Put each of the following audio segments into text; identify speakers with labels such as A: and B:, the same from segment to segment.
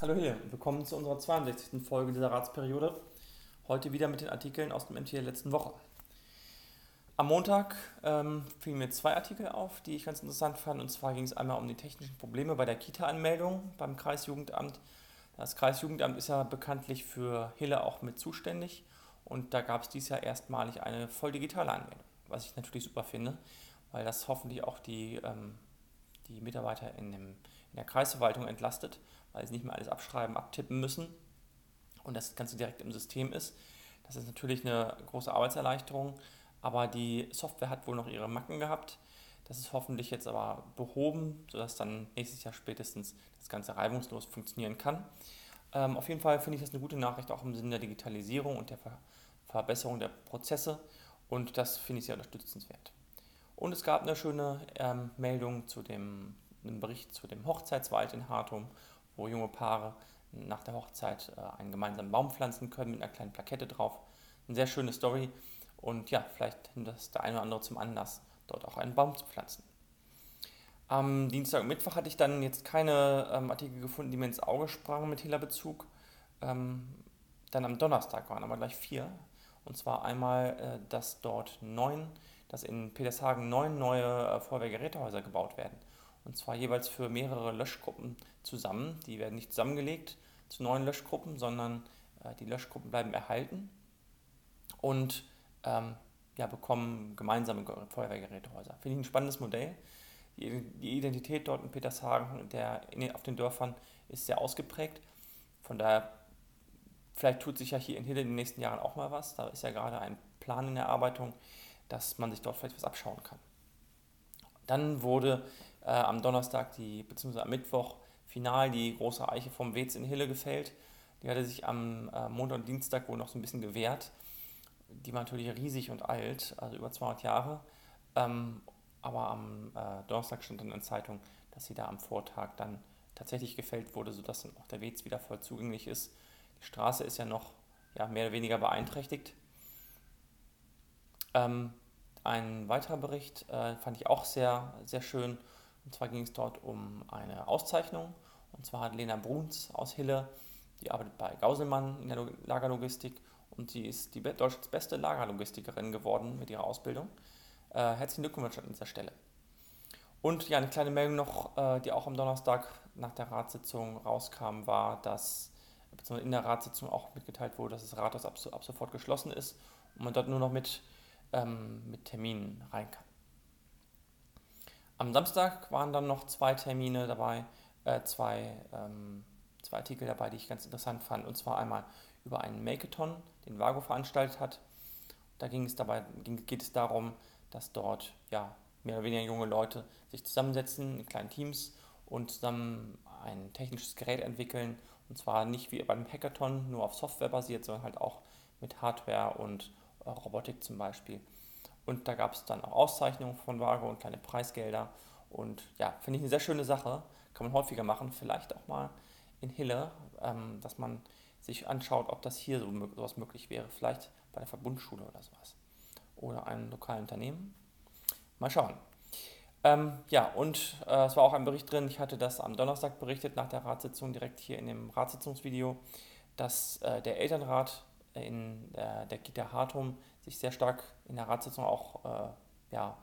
A: Hallo Hille, willkommen zu unserer 62. Folge dieser Ratsperiode. Heute wieder mit den Artikeln aus dem MT der letzten Woche. Am Montag ähm, fielen mir zwei Artikel auf, die ich ganz interessant fand. Und zwar ging es einmal um die technischen Probleme bei der Kita-Anmeldung beim Kreisjugendamt. Das Kreisjugendamt ist ja bekanntlich für Hille auch mit zuständig. Und da gab es dieses Jahr erstmalig eine voll digitale Anmeldung, was ich natürlich super finde, weil das hoffentlich auch die, ähm, die Mitarbeiter in, dem, in der Kreisverwaltung entlastet weil sie nicht mehr alles abschreiben, abtippen müssen und das Ganze direkt im System ist. Das ist natürlich eine große Arbeitserleichterung, aber die Software hat wohl noch ihre Macken gehabt. Das ist hoffentlich jetzt aber behoben, sodass dann nächstes Jahr spätestens das Ganze reibungslos funktionieren kann. Ähm, auf jeden Fall finde ich das eine gute Nachricht, auch im Sinne der Digitalisierung und der Ver Verbesserung der Prozesse und das finde ich sehr unterstützenswert. Und es gab eine schöne ähm, Meldung zu dem einen Bericht zu dem Hochzeitswald in Hartum wo junge Paare nach der Hochzeit äh, einen gemeinsamen Baum pflanzen können mit einer kleinen Plakette drauf. Eine sehr schöne Story und ja, vielleicht nimmt das der eine oder andere zum Anlass, dort auch einen Baum zu pflanzen. Am Dienstag und Mittwoch hatte ich dann jetzt keine ähm, Artikel gefunden, die mir ins Auge sprangen mit Hehlerbezug. Ähm, dann am Donnerstag waren aber gleich vier. Und zwar einmal, äh, dass dort neun, dass in Petershagen neun neue äh, Feuerwehrgerätehäuser gebaut werden und zwar jeweils für mehrere Löschgruppen zusammen. Die werden nicht zusammengelegt zu neuen Löschgruppen, sondern äh, die Löschgruppen bleiben erhalten und ähm, ja, bekommen gemeinsame Feuerwehrgerätehäuser. Finde ich ein spannendes Modell. Die, die Identität dort in Petershagen der, in, auf den Dörfern ist sehr ausgeprägt. Von daher, vielleicht tut sich ja hier in Hille in den nächsten Jahren auch mal was. Da ist ja gerade ein Plan in Erarbeitung, dass man sich dort vielleicht was abschauen kann. Dann wurde äh, am Donnerstag, die, beziehungsweise am Mittwoch, final die große Eiche vom Wetz in Hille gefällt. Die hatte sich am äh, Montag und Dienstag wohl noch so ein bisschen gewehrt. Die war natürlich riesig und alt, also über 200 Jahre. Ähm, aber am äh, Donnerstag stand dann in der Zeitung, dass sie da am Vortag dann tatsächlich gefällt wurde, sodass dann auch der Wetz wieder voll zugänglich ist. Die Straße ist ja noch ja, mehr oder weniger beeinträchtigt. Ähm, ein weiterer Bericht äh, fand ich auch sehr, sehr schön. Und zwar ging es dort um eine Auszeichnung. Und zwar hat Lena Bruns aus Hille, die arbeitet bei Gauselmann in der Lagerlogistik und sie ist die Deutschlands beste Lagerlogistikerin geworden mit ihrer Ausbildung. Äh, herzlichen Glückwunsch an dieser Stelle. Und ja, eine kleine Meldung noch, äh, die auch am Donnerstag nach der Ratssitzung rauskam, war, dass beziehungsweise in der Ratssitzung auch mitgeteilt wurde, dass das Rathaus ab, ab sofort geschlossen ist und man dort nur noch mit, ähm, mit Terminen rein kann. Am Samstag waren dann noch zwei Termine dabei, äh, zwei, ähm, zwei Artikel dabei, die ich ganz interessant fand. Und zwar einmal über einen Makeathon, den Vago veranstaltet hat. Da ging es dabei, ging, geht es darum, dass dort ja, mehr oder weniger junge Leute sich zusammensetzen in kleinen Teams und zusammen ein technisches Gerät entwickeln. Und zwar nicht wie beim Hackathon nur auf Software basiert, sondern halt auch mit Hardware und äh, Robotik zum Beispiel. Und da gab es dann auch Auszeichnungen von Vago und kleine Preisgelder. Und ja, finde ich eine sehr schöne Sache. Kann man häufiger machen, vielleicht auch mal in Hille, ähm, dass man sich anschaut, ob das hier so sowas möglich wäre. Vielleicht bei der Verbundschule oder sowas. Oder einem lokalen Unternehmen. Mal schauen. Ähm, ja, und äh, es war auch ein Bericht drin, ich hatte das am Donnerstag berichtet, nach der Ratssitzung, direkt hier in dem Ratssitzungsvideo, dass äh, der Elternrat in der, der Kita Hartum sich sehr stark in der Ratssitzung auch äh, ja,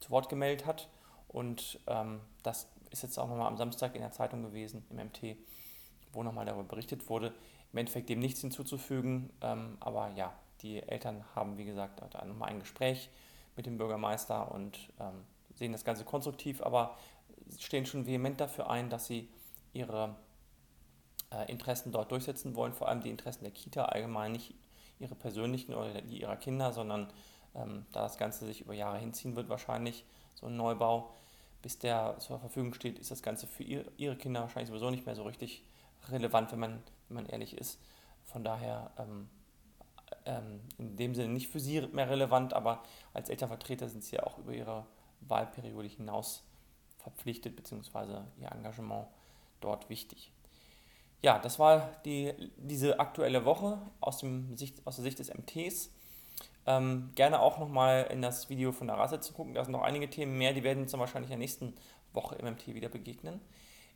A: zu Wort gemeldet hat. Und ähm, das ist jetzt auch nochmal am Samstag in der Zeitung gewesen, im MT, wo nochmal darüber berichtet wurde. Im Endeffekt dem nichts hinzuzufügen, ähm, aber ja, die Eltern haben, wie gesagt, nochmal ein Gespräch mit dem Bürgermeister und ähm, sehen das Ganze konstruktiv, aber stehen schon vehement dafür ein, dass sie ihre äh, Interessen dort durchsetzen wollen, vor allem die Interessen der Kita allgemein, nicht ihre persönlichen oder die ihrer Kinder, sondern ähm, da das Ganze sich über Jahre hinziehen wird, wahrscheinlich so ein Neubau, bis der zur Verfügung steht, ist das Ganze für ihr, ihre Kinder wahrscheinlich sowieso nicht mehr so richtig relevant, wenn man, wenn man ehrlich ist. Von daher ähm, ähm, in dem Sinne nicht für sie mehr relevant, aber als Elternvertreter sind sie ja auch über ihre Wahlperiode hinaus verpflichtet, beziehungsweise ihr Engagement dort wichtig. Ja, das war die, diese aktuelle Woche aus, dem Sicht, aus der Sicht des MTs. Ähm, gerne auch nochmal in das Video von der Rasse zu gucken. Da sind noch einige Themen mehr, die werden uns dann wahrscheinlich in der nächsten Woche im MT wieder begegnen.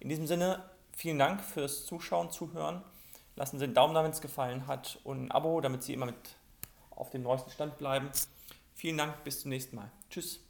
A: In diesem Sinne, vielen Dank fürs Zuschauen, Zuhören. Lassen Sie einen Daumen da, wenn es gefallen hat und ein Abo, damit Sie immer mit auf dem neuesten Stand bleiben. Vielen Dank, bis zum nächsten Mal. Tschüss.